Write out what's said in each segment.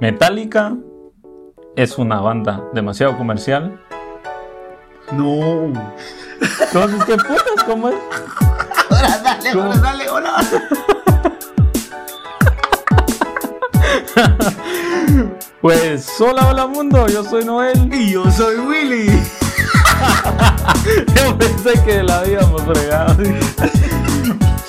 Metallica es una banda demasiado comercial. No. Entonces, ¿qué putas? ¿Cómo es? Ahora dale, ahora dale, ahora. Pues, hola, hola mundo, yo soy Noel. Y yo soy Willy. Yo pensé que la habíamos fregado.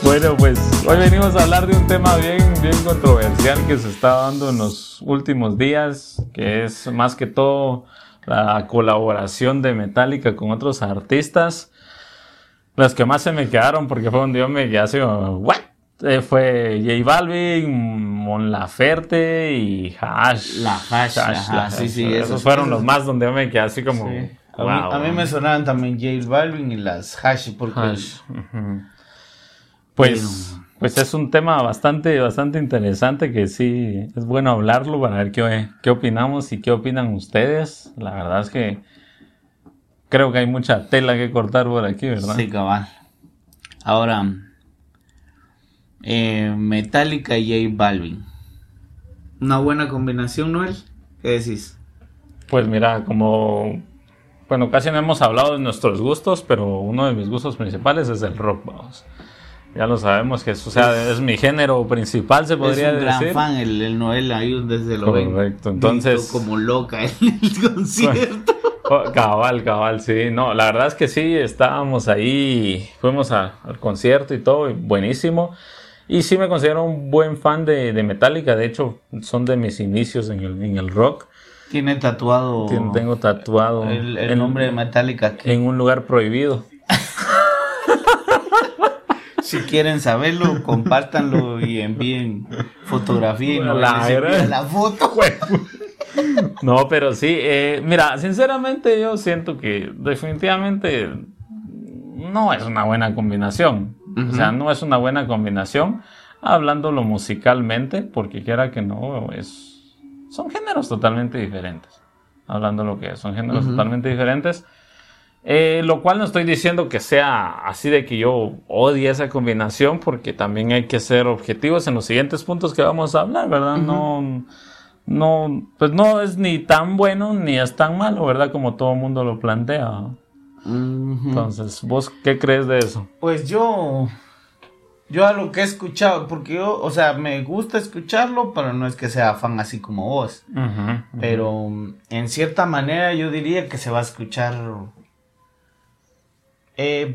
Bueno, pues hoy venimos a hablar de un tema bien, bien controversial que se está dando en los últimos días, que es más que todo la colaboración de Metallica con otros artistas. Las que más se me quedaron, porque fue donde yo me quedé así, ¿what? Eh, fue J Balvin, Mon Laferte y Hash. La Hash, ajá, la sí, sí, Esos, esos- fueron esos- los más donde yo me quedé así como. Sí. A, wow, mí, a mí me sonaban también J Balvin y las Hash, porque Hash, ujú. Pues, pues es un tema bastante, bastante interesante que sí es bueno hablarlo para ver qué, qué opinamos y qué opinan ustedes. La verdad es que creo que hay mucha tela que cortar por aquí, ¿verdad? Sí, cabal. Ahora, eh, Metallica y J Balvin. Una buena combinación, Noel. ¿Qué decís? Pues mira, como bueno, casi no hemos hablado de nuestros gustos, pero uno de mis gustos principales es el rock, vamos. Ya lo sabemos que es, o sea, es mi género principal, se podría es un decir. gran fan, el, el Noel ahí desde lo. Correcto, entonces- como loca en el concierto. Oh, Cabal, cabal, sí. No, la verdad es que sí, estábamos ahí, fuimos a- al concierto y todo, y buenísimo. Y sí me considero un buen fan de, de Metallica, de hecho, son de mis inicios en el, en el rock. Tiene tatuado Tengo tatuado el, nombre de Metallica aquí. en un lugar prohibido. Si quieren saberlo, compártanlo y envíen fotografía y no La foto. No, pero sí, eh, mira, sinceramente yo siento que definitivamente no es una buena combinación. O sea, no es una buena combinación hablándolo musicalmente, porque quiera que no, es, son géneros totalmente diferentes. Hablando lo que es, son géneros totalmente diferentes. Eh, lo cual no estoy diciendo que sea así de que yo odie esa combinación, porque también hay que ser objetivos en los siguientes puntos que vamos a hablar, ¿verdad? No, no, pues no es ni tan bueno ni es tan malo, ¿verdad? Como todo el mundo lo plantea. Entonces, ¿vos qué crees de eso? Pues yo, yo a lo que he escuchado, porque yo, o sea, me gusta escucharlo, pero no es que sea fan así como vos. Pero en cierta manera yo diría que se va a escuchar eh,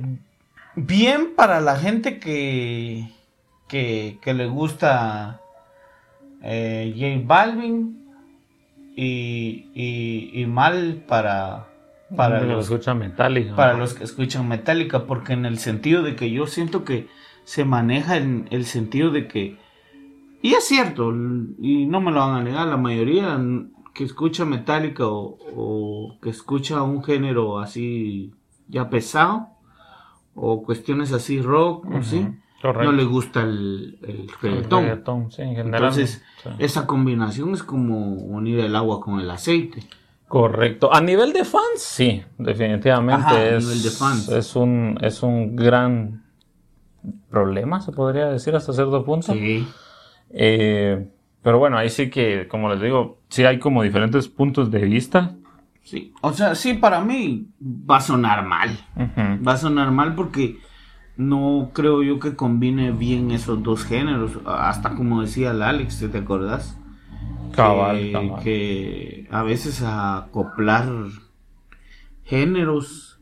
bien para la gente que, que, que le gusta eh, J Balvin y, y, y mal para, para los los escucha Metallica. para los que escuchan Metallica, porque en el sentido de que yo siento que se maneja en el sentido de que, y es cierto, y no me lo van a negar, la mayoría que escucha Metallica o, o que escucha un género así ya pesado, o cuestiones así rock, sí, Correcto. no le gusta el, el El reggaetón. sí, en general. Entonces, Sí. esa combinación es como unir el agua con el aceite. Correcto. A nivel de fans, sí, definitivamente Ajá, a es, nivel de fans. es un es un gran problema, se podría decir hasta cierto punto. Sí. Eh, pero bueno, ahí sí que, como les digo, sí hay como diferentes puntos de vista. Sí, o sea, sí, para mí va a sonar mal. Va a sonar mal porque no creo yo que combine bien esos dos géneros. Hasta como decía el Alex, ¿te acordás? Cabal, que, cabal. que a veces acoplar géneros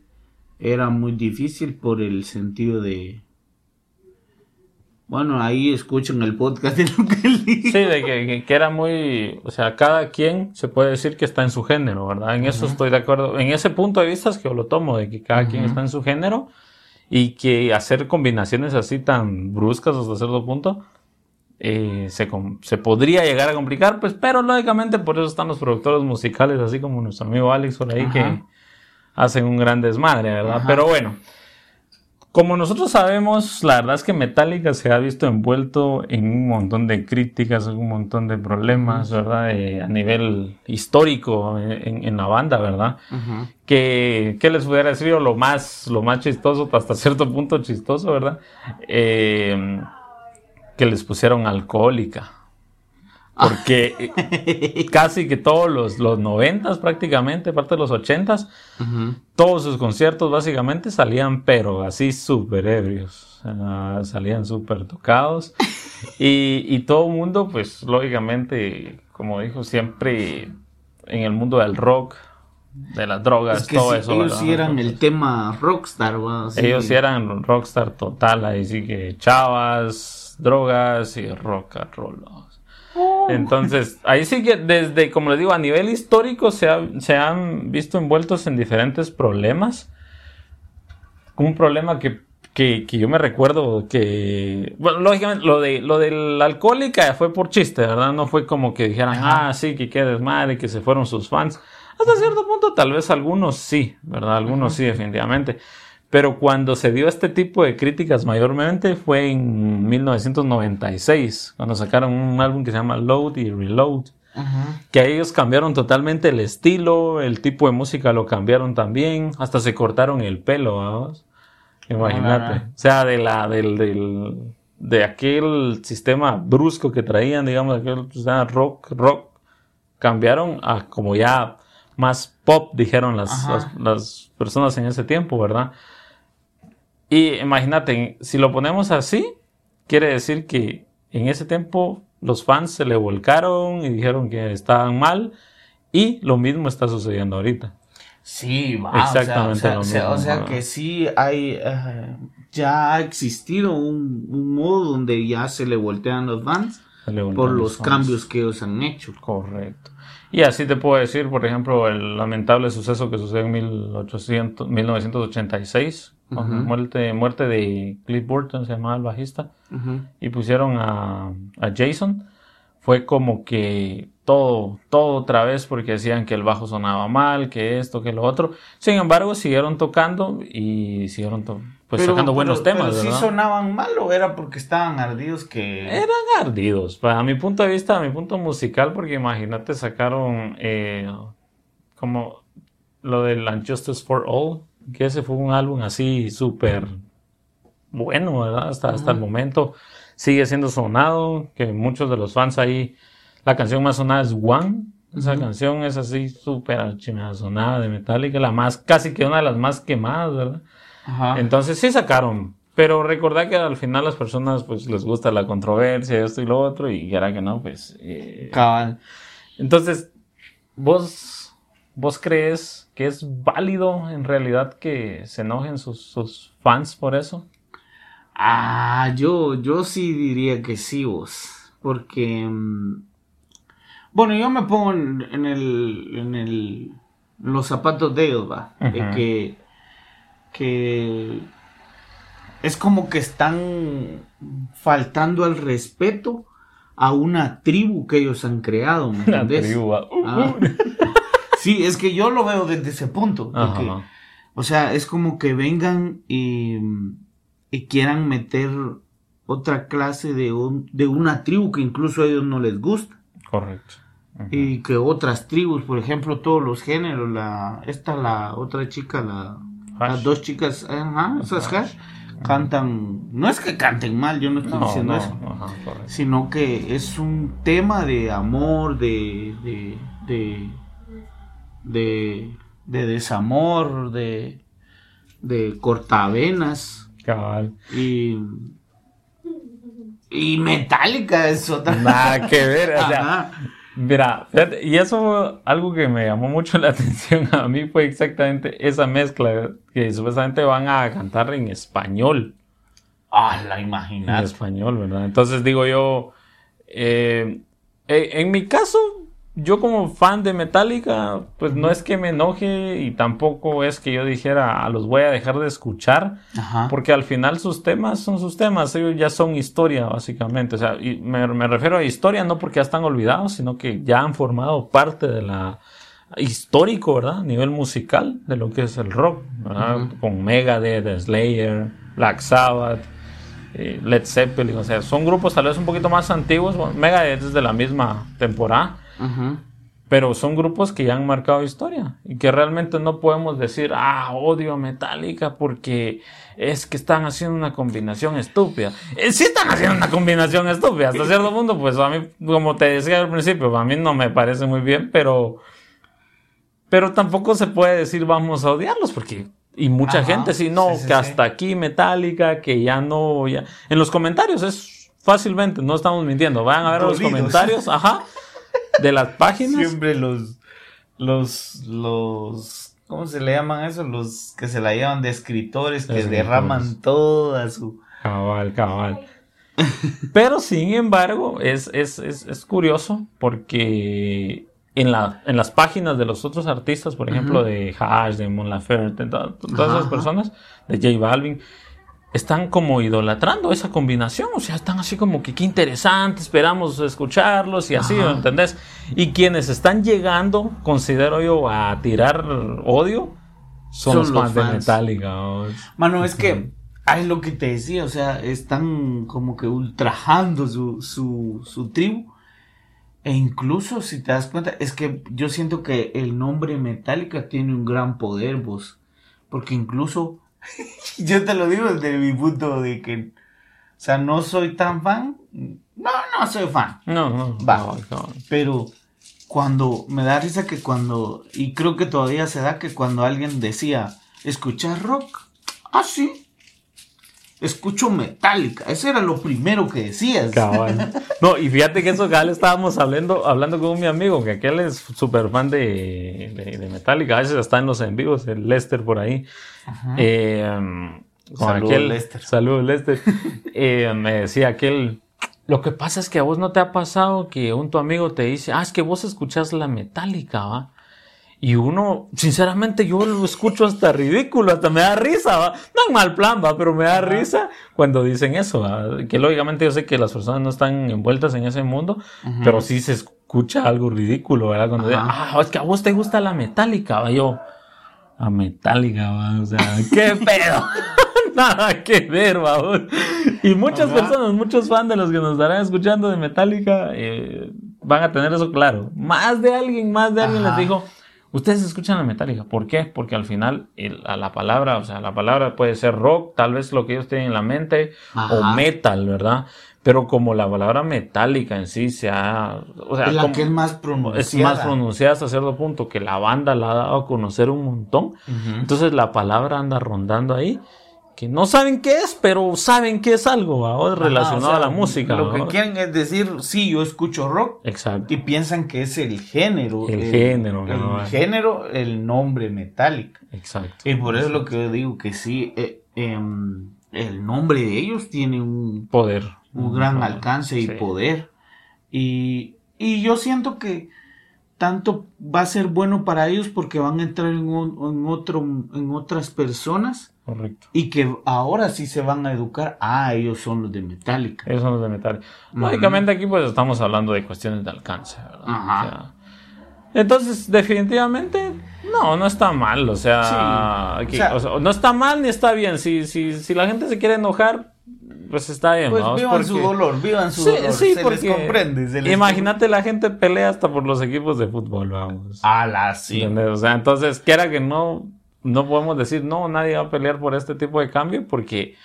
era muy difícil por el sentido de... Bueno, ahí escuchan el podcast de lo que dije. Sí, de que, que- era muy, o sea, cada quien se puede decir que está en su género, ¿verdad? En eso estoy de acuerdo. En ese punto de vista es que yo lo tomo, de que cada quien está en su género y que hacer combinaciones así tan bruscas hasta cierto punto eh, se, se podría llegar a complicar, pues, pero lógicamente por eso están los productores musicales, así como nuestro amigo Alex por ahí, Ajá. que hacen un gran desmadre, ¿verdad? Ajá. Pero bueno. Como nosotros sabemos, la verdad es que Metallica se ha visto envuelto en un montón de críticas, en un montón de problemas, ¿verdad? Eh, a nivel histórico en, en la banda, ¿verdad? Ujú. Que, ¿qué les pudiera decir? O Lo más, lo más chistoso, hasta cierto punto chistoso, ¿verdad? Eh, que les pusieron alcohólica. Porque casi que todos los, los 90 prácticamente, parte de los 80 todos sus conciertos básicamente salían, pero así súper ebrios. salían súper tocados. y, y todo el mundo, pues lógicamente, como dijo, siempre en el mundo del rock, de las drogas, todo eso. Ellos sí eran el tema rockstar, Ellos sí eran rockstar total, ahí sí que chavas, drogas y rock and roll. Entonces, ahí sí que desde, como les digo, a nivel histórico se, se han visto envueltos en diferentes problemas. Un problema que, que, yo me recuerdo que, bueno, lógicamente lo de lo del alcohólica fue por chiste, ¿verdad? No fue como que dijeran, ah, sí, que qué desmadre, que se fueron sus fans. Hasta cierto punto, tal vez algunos sí, ¿verdad? Algunos sí, definitivamente. Pero cuando se dio este tipo de críticas mayormente fue en 1996, cuando sacaron un álbum que se llama Load y Reload. Que ellos cambiaron totalmente el estilo, el tipo de música lo cambiaron también, hasta se cortaron el pelo, vamos. Imagínate. O sea, de la, del, del, de aquel sistema brusco que traían, digamos, aquel rock, rock, cambiaron a como ya más pop, dijeron las, las, personas en ese tiempo, ¿verdad? Y imagínate, si lo ponemos así, quiere decir que en ese tiempo los fans se le volcaron y dijeron que estaban mal y lo mismo está sucediendo ahorita. Sí, exactamente o sea, o sea, que sí hay, eh, ya ha existido un, un, modo donde ya se le voltean los fans por los cambios que ellos han hecho. Correcto. Y así te puedo decir, por ejemplo, el lamentable suceso que sucedió en 1800, 1986, muerte, muerte de Cliff Burton, se llamaba el bajista, y pusieron a, a, Jason. Fue como que todo, todo otra vez porque decían que el bajo sonaba mal, que esto, que lo otro. Sin embargo, siguieron tocando y siguieron pues sacando buenos temas. Pero si sonaban mal o era porque estaban ardidos que. Eran ardidos. Para mi punto de vista, a mi punto musical, porque imagínate, sacaron eh, como lo del Unjustice for All, que ese fue un álbum así súper bueno, ¿verdad? Hasta, hasta el momento sigue siendo sonado, que muchos de los fans ahí, la canción más sonada es One. Esa canción es así súper sonada de Metallica, la más, casi que una de las más quemadas, ¿verdad? Entonces sí sacaron, pero recordad que al final las personas pues les gusta la controversia, esto y lo otro, y era que no, pues... Eh, Cabal. Entonces, ¿vos, ¿vos crees que es válido en realidad que se enojen sus, fans por eso? Ah, yo, yo sí diría que sí, vos. Porque... Mm, bueno, yo me pongo en, el, en el, los zapatos de ellos, va. De que que es como que están faltando al respeto a una tribu que ellos han creado, ¿me entiendes? Ah. Uh. Sí, es que yo lo veo desde ese punto. o sea, es como que vengan y, quieran meter otra clase de, de una tribu que incluso a ellos no les gusta. Correcto. Y que otras tribus, por ejemplo, todos los géneros, la, esta, la otra chica, la, las dos chicas, ajá, esas hash, cantan, no es que canten mal, yo no estoy diciendo eso, sino que es un tema de amor, de, de, de, de, de desamor, de, de cortavenas. Cabal. Y y Metallica es otra. Nada que ver, o sea, Mira, y eso, algo que me llamó mucho la atención a mí fue exactamente esa mezcla que supuestamente van a cantar en español. Ah, la imaginas. En español, ¿verdad? Entonces digo yo, eh, eh, en mi caso, yo como fan de Metallica, pues no es que me enoje y tampoco es que yo dijera, a los voy a dejar de escuchar, porque al final sus temas son sus temas, ellos ya son historia básicamente, o sea, y me, refiero a historia no porque ya están olvidados, sino que ya han formado parte de la histórico, ¿verdad? A nivel musical de lo que es el rock, ¿verdad? Con Megadeth, Slayer, Black Sabbath. Eh, Led Zeppelin, o sea, son grupos tal vez un poquito más antiguos. Megadeth es de la misma temporada, pero son grupos que ya han marcado historia y que realmente no podemos decir, ah, odio a Metallica porque es que están haciendo una combinación estúpida. Eh, sí están haciendo una combinación estúpida, hasta cierto punto, pues a mí, como te decía al principio, a mí no me parece muy bien, pero, pero tampoco se puede decir vamos a odiarlos porque y mucha gente, sí, no, que hasta aquí Metallica, que ya no, ya. En los comentarios es fácilmente, no estamos mintiendo. Vayan a ver los comentarios, ajá de las páginas. Siempre los, los, los, ¿cómo se le llaman eso? Los que se la llevan de escritores que derraman toda su... Cabal, cabal. Pero sin embargo, es, es, es, es curioso porque en, la, en las páginas de los otros artistas, por ejemplo, de Hash, de Mon Laferte, todas esas personas, de J Balvin, están como idolatrando esa combinación, o sea, están así como que qué interesante, esperamos escucharlos y así, ¿entendés? Y quienes están llegando, considero yo, a tirar odio, son, los, fans, de Metallica. Mano, es que hay lo que te decía, o sea, están como que ultrajando su, su, su tribu. E incluso, si te das cuenta, es que yo siento que el nombre Metallica tiene un gran poder, vos. Porque incluso Yo te lo digo desde mi punto de que, o sea, no soy tan fan. No, no soy fan. No, no. Va. Pero cuando me da risa que cuando, y creo que todavía se da que cuando alguien decía, escuchar rock, ah, sí, escucho Metallica. Eso era lo primero que decías. No, y fíjate que eso le estábamos hablando, hablando con mi amigo, que aquel es súper fan de, de, Metallica. A veces está en los en vivos, el Lester por ahí. Eh, Saludos, Lester. Saludos, Lester. Eh, me decía aquel. Lo que pasa es que a vos no te ha pasado que un tu amigo te dice, ah, es que vos escuchás la Metallica, ¿va? Y uno, sinceramente, yo lo escucho hasta ridículo, hasta me da risa, ¿va? No en mal plan, ¿va? Pero me da risa cuando dicen eso, ¿va? Que lógicamente yo sé que las personas no están envueltas en ese mundo, pero sí se escucha algo ridículo, ¿verdad? Cuando dicen, ah, es que a vos te gusta la metálica, ¿va? Yo, a metálica, ¿va? O sea, ¿qué pedo? Nada que ver, ¿va? Y muchas personas, muchos fans de los que nos estarán escuchando de Metallica, eh, van a tener eso claro. Más de alguien, más de alguien les dijo Ustedes escuchan la metálica. ¿Por qué? Porque al final la palabra, o sea, la palabra puede ser rock, tal vez lo que ellos tienen en la mente, o metal, ¿verdad? Pero como la palabra metálica en sí se ha... O sea, la que es más pronunciada. Es más pronunciada hasta cierto punto que la banda la ha dado a conocer un montón. Entonces la palabra anda rondando ahí que no saben qué es, pero saben que es algo relacionado a la música. Lo que quieren es decir, sí, yo escucho rock. Exacto. Y piensan que es el género. El, género. El género, el nombre Metallica. Exacto. Y por eso es lo que yo digo que sí, eh, em, el nombre de ellos tiene un poder. Un gran alcance y poder. Y, y yo siento que tanto va a ser bueno para ellos porque van a entrar en, en, otro, en otras personas Correcto. Y que ahora sí se van a educar. Ah, ellos son los de Metallica. Ellos son los de Metallica. Lógicamente aquí pues estamos hablando de cuestiones de alcance, ¿verdad? entonces, definitivamente, no, no está mal. O sea, no está mal ni está bien. Si, si, si la gente se quiere enojar, pues está bien. Pues vivan su dolor, vivan su dolor. Sí, se les comprende. imagínate la gente pelea hasta por los equipos de fútbol, vamos. Ah, la sí. O sea, entonces, quiera que no no podemos decir, no, nadie va a pelear por este tipo de cambio porque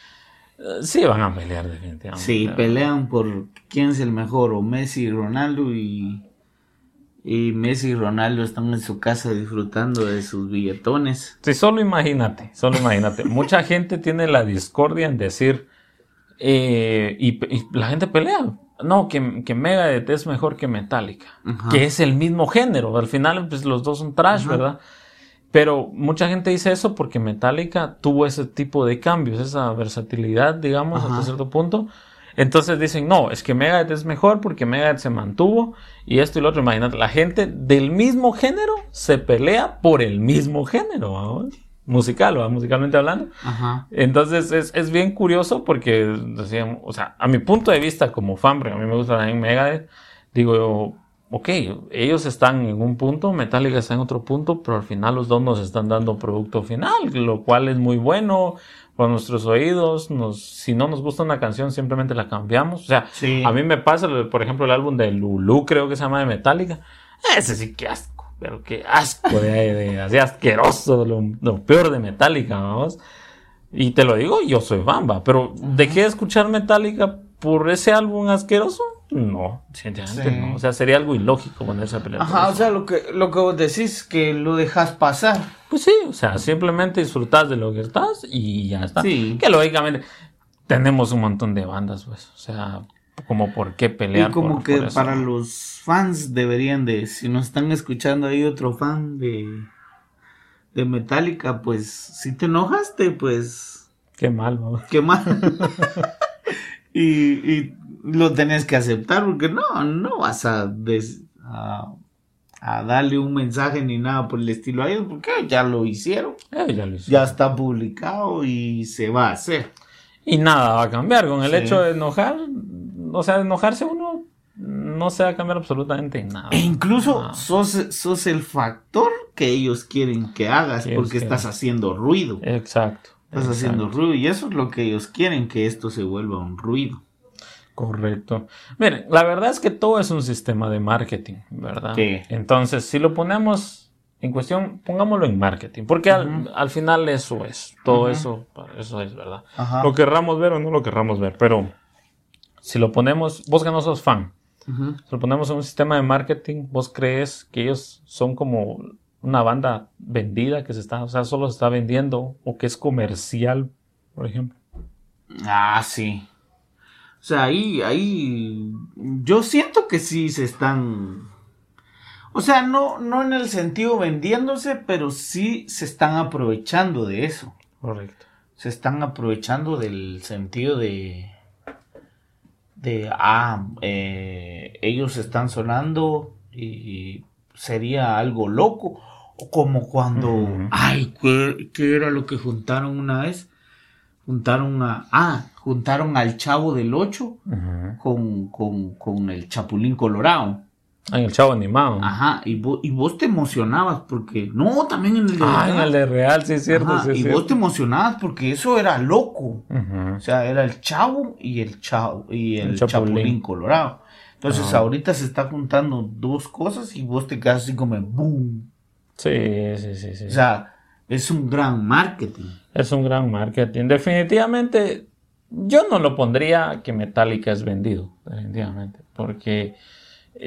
eh, sí van a pelear definitivamente. Sí, pelean por quién es el mejor, o Messi y Ronaldo y, y Messi y Ronaldo están en su casa disfrutando de sus billetones. Sí, solo imagínate, solo imagínate. Mucha gente tiene la discordia en decir, eh, y, la gente pelea. No, que, que Megadeth es mejor que Metallica, que es el mismo género. Al final, pues los dos son trash, ¿verdad? Pero mucha gente dice eso porque Metallica tuvo ese tipo de cambios, esa versatilidad, digamos, hasta cierto punto. Entonces dicen, no, es que Megadeth es mejor porque Megadeth se mantuvo y esto y lo otro. Imagínate, la gente del mismo género se pelea por el mismo género, musical, ¿va? musicalmente hablando. Entonces es, es, bien curioso porque, decían, o sea, a mi punto de vista como fan, porque a mí me gusta también Megadeth, digo yo, ok, ellos están en un punto, Metallica está en otro punto, pero al final los dos nos están dando producto final, lo cual es muy bueno para nuestros oídos. Nos, si no nos gusta una canción, simplemente la cambiamos. O sea, a mí me pasa, por ejemplo, el álbum de Lulu, creo que se llama de Metallica. Ese sí que asco, pero qué asco de, así asqueroso, lo, peor de Metallica, vamos. Y te lo digo, yo soy bamba, pero ¿dejé de escuchar Metallica por ese álbum asqueroso? No, sinceramente no. O sea, sería algo ilógico ponerse a pelear. Ajá, o sea, lo que, lo que vos decís, que lo dejas pasar. Pues sí, o sea, simplemente disfrutas de lo que estás y ya está. Sí. Que lógicamente tenemos un montón de bandas, pues. O sea, como por qué pelear. Y como que para los fans deberían de, si nos están escuchando ahí otro fan de, de Metallica, pues si te enojaste, pues... Qué mal, ¿no? Qué mal. y, y, lo tenés que aceptar porque no, no vas a, a, darle un mensaje ni nada por el estilo a ellos porque ya lo hicieron. Eh, ya, lo hicieron. ya está publicado y se va a hacer. Y nada va a cambiar con el hecho de enojar o sea, enojarse uno no se va a cambiar absolutamente nada. E incluso sos, el factor que ellos quieren que hagas porque estás haciendo ruido. Exacto. Estás haciendo ruido y eso es lo que ellos quieren, que esto se vuelva un ruido. Correcto. Miren, la verdad es que todo es un sistema de marketing, ¿verdad? Sí. Entonces, si lo ponemos en cuestión, pongámoslo en marketing, porque al, final eso es, todo eso, eso es, ¿verdad? Lo querramos ver o no lo querramos ver, pero si lo ponemos, vos que no sos fan, si lo ponemos en un sistema de marketing, vos crees que ellos son como una banda vendida que se está, o sea, solo se está vendiendo o que es comercial, por ejemplo. Ah, sí. O sea, ahí, ahí, yo siento que sí se están, o sea, no, no en el sentido vendiéndose, pero sí se están aprovechando de eso. Correcto. Se están aprovechando del sentido de, de, ah, eh, ellos están sonando y sería algo loco. O como cuando, ay, ¿qué, era lo que juntaron una vez? Juntaron a, ah, juntaron al chavo del 8 con, con, con el chapulín colorado. En el chavo animado. Ajá, y vos, y vos te emocionabas porque. No, también en el de Ah, en el de real, sí es cierto. y vos te emocionabas porque eso era loco. O sea, era el chavo y el chavo y el, chapulín. colorado. Entonces ahorita se está juntando dos cosas y vos te quedas así como boom. Sí, sí, sí, sí. O sea, es un gran marketing. Es un gran marketing. Definitivamente, yo no lo pondría que Metallica es vendido. Definitivamente. Porque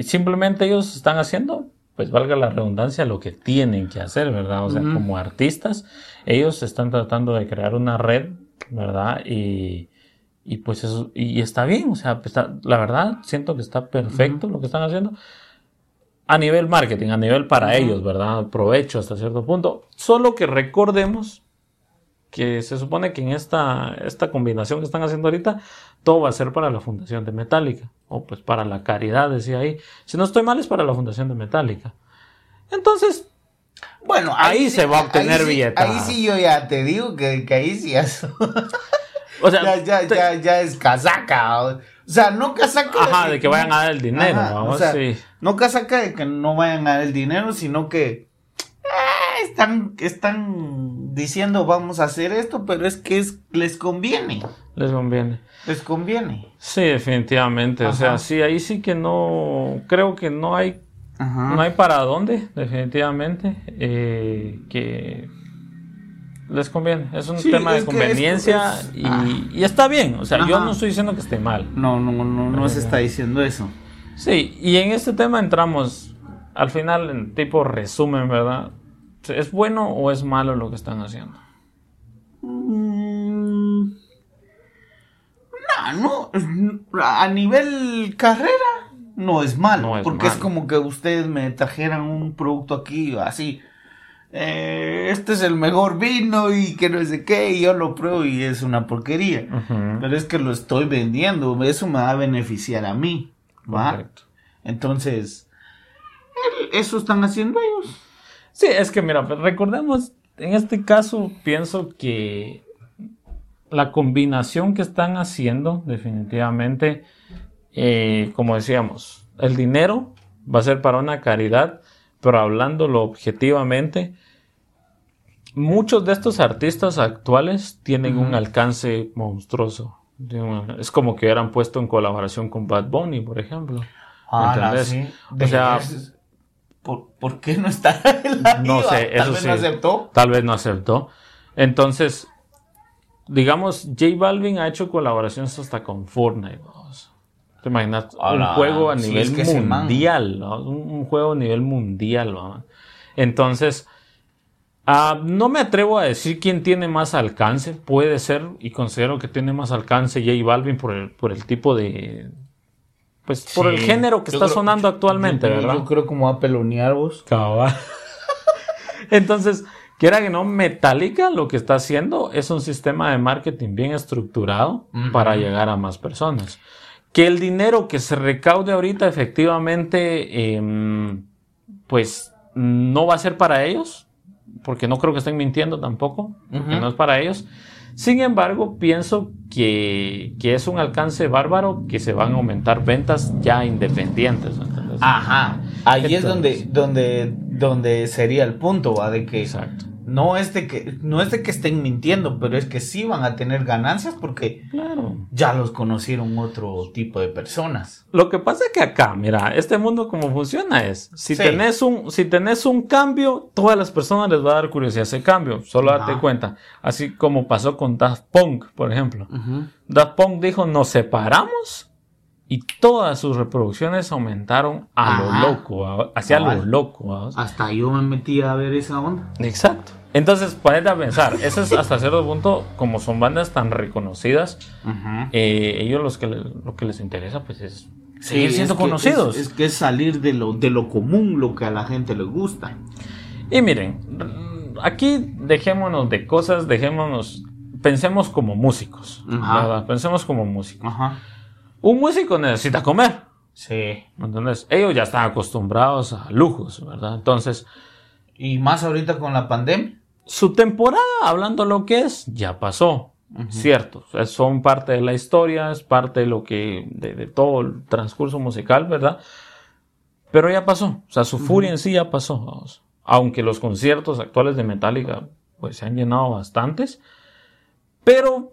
simplemente ellos están haciendo, pues valga la redundancia, lo que tienen que hacer, ¿verdad? O sea, como artistas, ellos están tratando de crear una red, ¿verdad? Y, y pues eso, y está bien, o sea, pues, la verdad, siento que está perfecto lo que están haciendo. A nivel marketing, a nivel para ellos, ¿verdad? Provecho hasta cierto punto. Solo que recordemos que se supone que en esta, esta combinación que están haciendo ahorita, todo va a ser para la fundación de Metallica, o pues para la caridad, decía ahí. Si no estoy mal, es para la fundación de Metallica. Entonces, bueno, ahí, se va a obtener billetes. Ahí sí yo ya te digo que, ahí sí eso. o sea, ya, ya, ya, es casaca. O sea, no casaca. Ajá, de que, vayan a dar el dinero. o sea, No casaca de que no vayan a dar el dinero, sino que eh, están, están diciendo vamos a hacer esto, pero es que es, les conviene. Les conviene. Les conviene. Sí, definitivamente. O sea, sí, ahí sí que no, creo que no hay, no hay para dónde, definitivamente, eh, que les conviene. Es un tema de conveniencia y, está bien. O sea, yo no estoy diciendo que esté mal. No, no, no, no se está diciendo eso. Sí, y en este tema entramos al final en tipo resumen, ¿verdad? ¿Es bueno o es malo lo que están haciendo? Mm, no, no, a nivel carrera no es malo, porque es como que ustedes me trajeran un producto aquí así, eh, este es el mejor vino y que no sé qué, y yo lo pruebo y es una porquería, pero es que lo estoy vendiendo, eso me va a beneficiar a mí, ¿va? Entonces, eso están haciendo ellos. Sí, es que mira, pues, recordemos, en este caso pienso que la combinación que están haciendo, definitivamente, eh, como decíamos, el dinero va a ser para una caridad, pero hablándolo objetivamente, muchos de estos artistas actuales tienen un alcance monstruoso. Es como que hubieran puesto en colaboración con Bad Bunny, por ejemplo. Ah, sí. O sea, ¿por, por qué no está en la No sé, Tal eso vez sí. no aceptó. Tal vez no aceptó. Entonces, digamos, J Balvin ha hecho colaboraciones hasta con Fortnite. vamos. ¿Te imaginas? Un juego a sí, nivel es que mundial. ¿no? Un, un juego a nivel mundial. ¿no? Entonces, ah, no me atrevo a decir quién tiene más alcance. Puede ser, y considero que tiene más alcance J Balvin por el, por el tipo de. Pues por el género que Yo está creo- sonando actualmente, yo- ¿verdad? Yo creo como va a pelonear vos. Cabal. Entonces, quiera que no, Metallica lo que está haciendo es un sistema de marketing bien estructurado para llegar a más personas. Que el dinero que se recaude ahorita efectivamente, em, pues no va a ser para ellos, porque no creo que estén mintiendo tampoco, porque no es para ellos. Sin embargo, pienso que, que es un alcance bárbaro que se van a aumentar ventas ya independientes. ¿entendés? Ajá. Ahí es donde, donde, donde sería el punto, va, de que Exacto. No es de que, no es de que estén mintiendo, pero es que sí van a tener ganancias porque Claro. ya los conocieron otro tipo de personas. Lo que pasa es que acá, mira, este mundo como funciona es, si, Sí. tenés un, si tenés un cambio, todas las personas les va a dar curiosidad ese cambio, solo date Ajá. cuenta. Así como pasó con Daft Punk, por ejemplo. Daft Punk dijo, nos separamos y todas sus reproducciones aumentaron a Ajá. lo loco, hacia lo loco. Hasta yo me metí a ver esa onda. Exacto. Entonces, ponete a pensar, eso es hasta cierto punto, como son bandas tan reconocidas, eh, ellos los que lo que les interesa pues es seguir Sí, siendo es que- conocidos. Es, es que es salir de lo, de lo común, lo que a la gente le gusta. Y miren, aquí dejémonos de cosas, dejémonos, pensemos como músicos, Ajá. ¿verdad? Pensemos como músicos. Ajá. Un músico necesita comer, Sí. ¿me entiendes? Ellos ya están acostumbrados a lujos, ¿verdad? Entonces, Y más ahorita con la pandemia. Su temporada, hablando lo que es, ya pasó. Cierto, son parte de la historia, es parte de lo que, de, de todo el transcurso musical, ¿verdad? Pero ya pasó, o sea, su furia en sí ya pasó, vamos. Aunque los conciertos actuales de Metallica, pues se han llenado bastantes, pero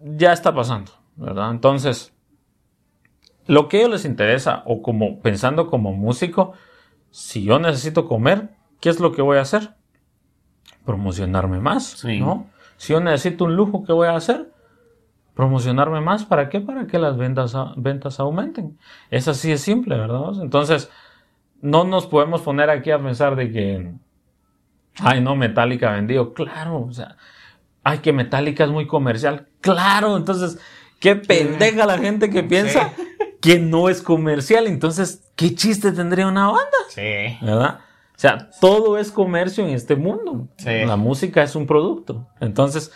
ya está pasando, ¿verdad? Entonces, lo que a ellos les interesa, o como pensando como músico, si yo necesito comer, ¿qué es lo que voy a hacer? Promocionarme más, Sí. ¿no? Si yo necesito un lujo, ¿qué voy a hacer? Promocionarme más, ¿para qué? Para que las ventas, aumenten. Es así de simple, ¿verdad? Entonces, no nos podemos poner aquí a pensar de que, ay, no, Metallica vendido. Claro, o sea, ay, que Metallica es muy comercial. Claro, entonces, qué pendeja la gente que piensa que no es comercial. Entonces, ¿qué chiste tendría una banda? Sí. ¿verdad? O sea, todo es comercio en este mundo. Sí. La música es un producto. Entonces,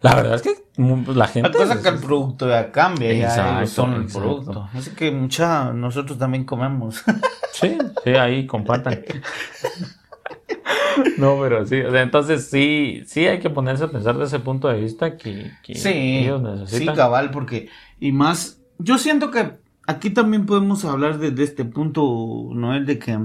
la verdad es que mu- la gente... La cosa es que el producto ya cambia, ya Exacto, son el exacto. producto. Así que mucha, nosotros también comemos. Sí, sí, ahí compartan. no, pero sí, o sea, entonces sí, sí hay que ponerse a pensar de ese punto de vista que, que Sí, ellos sí, necesitan. cabal, porque, y más, yo siento que aquí también podemos hablar desde este punto, Noel, de que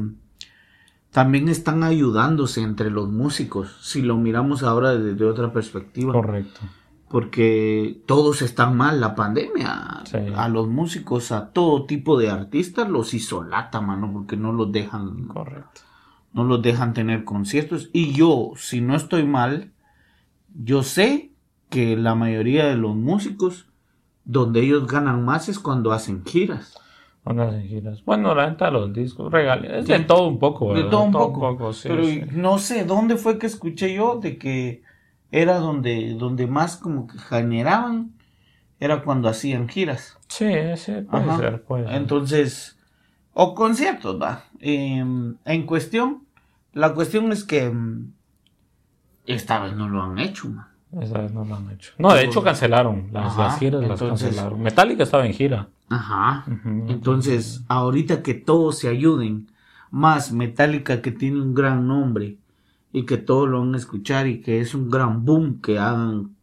también están ayudándose entre los músicos, si lo miramos ahora desde otra perspectiva. Correcto. Porque todos están mal, la pandemia. Sí. A los músicos, a todo tipo de artistas los isolata, mano, porque no los dejan, Correcto. no los dejan tener conciertos. Y yo, si no estoy mal, yo sé que la mayoría de los músicos, donde ellos ganan más es cuando hacen giras. Cuando hacen giras. Bueno, la venta de los discos, regalos, es de todo un poco, De todo un poco. sí, Pero sí. no sé dónde fue que escuché yo de que era donde, donde más como que generaban, era cuando hacían giras. Sí, sí, puede Ajá. ser, puede ser. Entonces, o conciertos, va. Em, en cuestión, la cuestión es que em, esta vez no lo han hecho, man. Esa vez no lo han hecho. No, de hecho cancelaron las, las giras, las cancelaron. Metallica estaba en gira. Ajá. Entonces, ahorita que todos se ayuden, más Metallica que tiene un gran nombre y que todos lo van a escuchar y que es un gran boom que hagan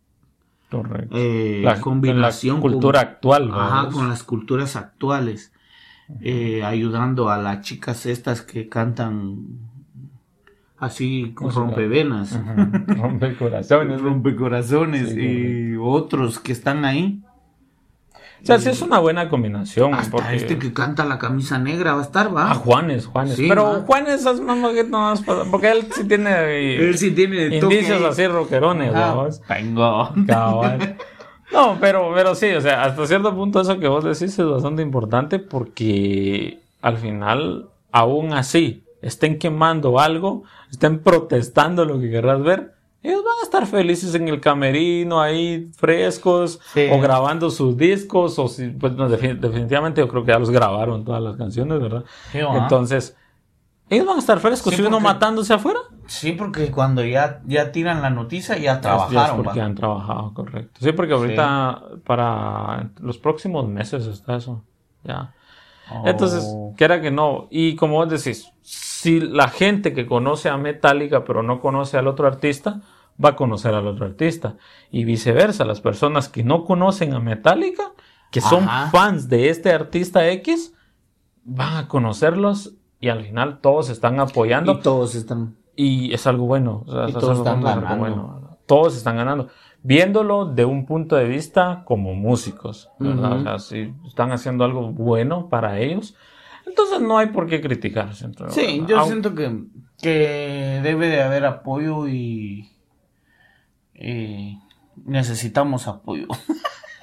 eh, la combinación la cultura con, actual. ajá, con las culturas actuales, eh, ayudando a las chicas estas que cantan así con rompevenas, Ujú. Rompe corazones. rompecorazones Sí, y otros que están ahí. O sea, sí es una buena combinación. Hasta porque... este que canta la camisa negra va a estar, va. Ah, Juanes, Juanes. Sí, pero va. Juanes es más más porque él sí tiene Él sí tiene de toque indicios así rockerones, Ah. Tengo. Cabal. No, pero, pero sí, o sea, hasta cierto punto eso que vos decís es bastante importante porque al final, aún así, estén quemando algo, estén protestando lo que querrás ver, ellos van a estar felices en el camerino, ahí frescos, Sí. o grabando sus discos, o si, pues no, defi- definitivamente yo creo que ya los grabaron todas las canciones, ¿verdad? Sí. Entonces, ellos van a estar frescos, Sí, si uno porque- matándose afuera. Sí, porque cuando ya, ya tiran la noticia, ya Ya trabajaron, porque va. han trabajado, correcto. Sí, porque ahorita para los próximos meses está eso. Ya. Entonces, Oh. quiera que no. Y como vos decís, si la gente que conoce a Metallica pero no conoce al otro artista, va a conocer al otro artista. Y viceversa, las personas que no conocen a Metallica, que son Ajá. fans de este artista X, van a conocerlos y al final todos están apoyando. Y todos están. Y es algo bueno. o sea, Y todos están algo ganando. bueno. Todos están ganando. Viéndolo de un punto de vista como músicos, ¿verdad? Ujú. O sea, si están haciendo algo bueno para ellos, entonces no hay por qué. Entonces, Sí, yo au- siento que, que debe de haber apoyo y, y necesitamos apoyo.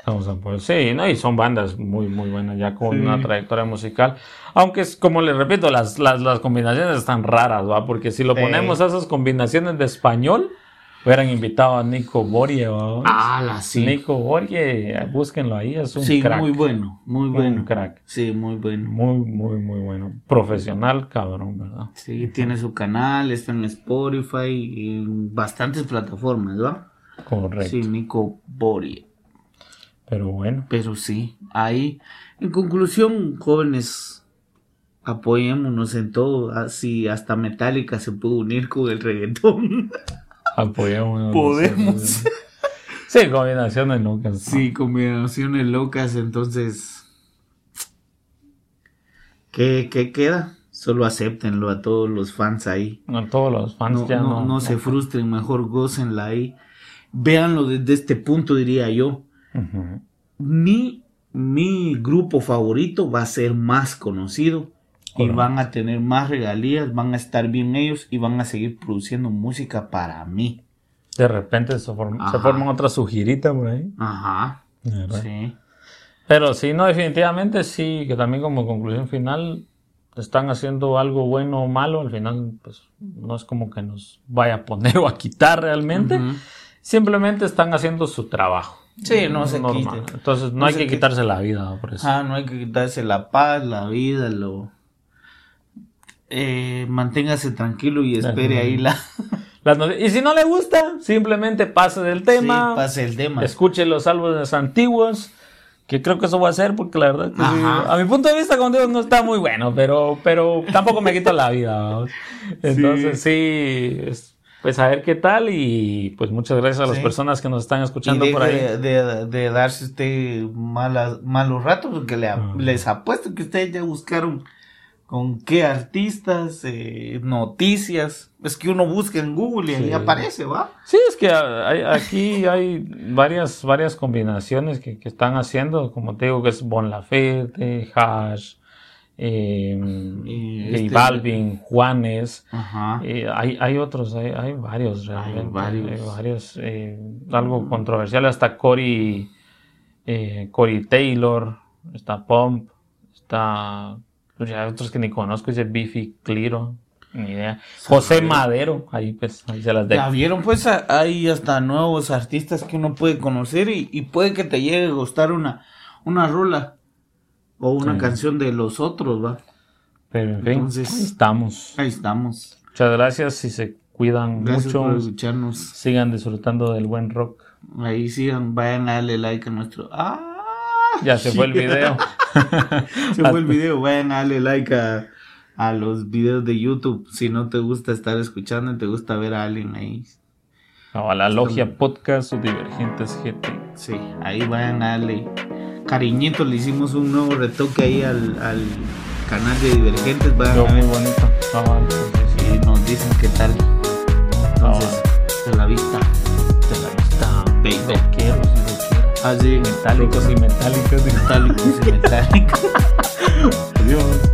Vamos a poder- sí, ¿no? y son bandas muy, muy buenas, ya con Sí. una trayectoria musical. Aunque, es, como les repito, las, las, las combinaciones están raras, ¿va? Porque si lo ponemos a esas combinaciones de español, hubieran invitado a Nico Borie, ¿va? Ah, la sí. Nico Borie, búsquenlo ahí, es un sí, crack. muy bueno, muy Un bueno. crack. Sí, muy bueno. Muy, muy, muy bueno. Profesional, cabrón, ¿verdad? Sí, tiene su canal, está en Spotify y en bastantes plataformas, ¿va? Correcto. Sí, Nico Bori. Pero bueno, Pero sí, ahí, en conclusión, jóvenes, apoyémonos en todo. Así hasta Metallica se pudo unir con el reggaetón. apoyamos. Podemos. Sí, combinaciones nunca. Sí, combinaciones locas, entonces. ¿Qué, qué queda? Solo acéptenlo a todos los fans ahí. No, todos los fans No, ya no, no. no se frustren, mejor gócenla ahí. Véanlo desde este punto, diría yo. Mi, mi grupo favorito va a ser más conocido y van a tener más regalías, van a estar bien ellos y van a seguir produciendo música para mí. De repente se, form- se Ajá. forman otra sujirita por ahí. Ajá. Sí. Pero sí, no, definitivamente sí, que también como conclusión final están haciendo algo bueno o malo, al final pues no es como que nos vaya a poner o a quitar realmente, simplemente están haciendo su trabajo. Sí, no se Normal. quite. Entonces no, No hay que quitarse la vida ¿no? por eso. Ah, no hay que quitarse la paz, la vida, lo... Eh, manténgase tranquilo y espere Ajá. ahí la... Las y si no le gusta, simplemente pase del tema, Sí, pase el tema. escuche los álbumes antiguos, que creo que eso va a hacer porque la verdad que sí, Ajá. a mi punto de vista como digo no está muy bueno, pero pero tampoco me quita la vida. vamos. Entonces sí, es- pues a ver qué tal y pues muchas gracias a las Sí. personas que nos están escuchando por ahí. de, de- de darse usted malas, malos ratos, porque le, Ah. les apuesto que ustedes ya buscaron con qué artistas, eh, noticias. Es que uno busca en Google y ahí aparece, ¿va? Sí, es que hay- aquí hay varias, varias combinaciones que, que están haciendo, como te digo, que es Bon Laferte, Hash, eh, este- Balvin, Juanes, Ajá. eh, hay, hay otros, hay, hay varios realmente. varios. hay varios, eh, algo controversial, hasta Cory, Cory Taylor, está Pump, está ya otros que ni conozco, dice Biffy Cliro, ni idea. José Madero, ahí pues, ahí se las dejo. Ya vieron, pues hay hasta nuevos artistas que uno puede conocer y, y puede que te llegue a gustar una, una rola o una Sí. canción de los otros, ¿va? Pero en fin, Entonces- ahí estamos. Ahí estamos. Muchas gracias y se cuidan Gracias por mucho. escucharnos. Sigan disfrutando del buen rock. Ahí sigan, vayan a darle like a nuestro. ¡Ah! Ya se fue el video. Se fue el video, vayan a darle like a, a los videos de YouTube. Si no te gusta estar escuchando y te gusta ver a alguien ahí. A la Logia Podcast o Divergentes GT. Sí, ahí vayan a darle cariñito. Le hicimos un nuevo retoque ahí al, al canal de Divergentes. Vayan a muy ver bonito. Ah, vale, sí, sí. y nos dicen qué tal. Entonces, de la vista. De la vista. Baby. Y. Así. Metálicos y metálicos. Metálicos y metálicos. Adiós.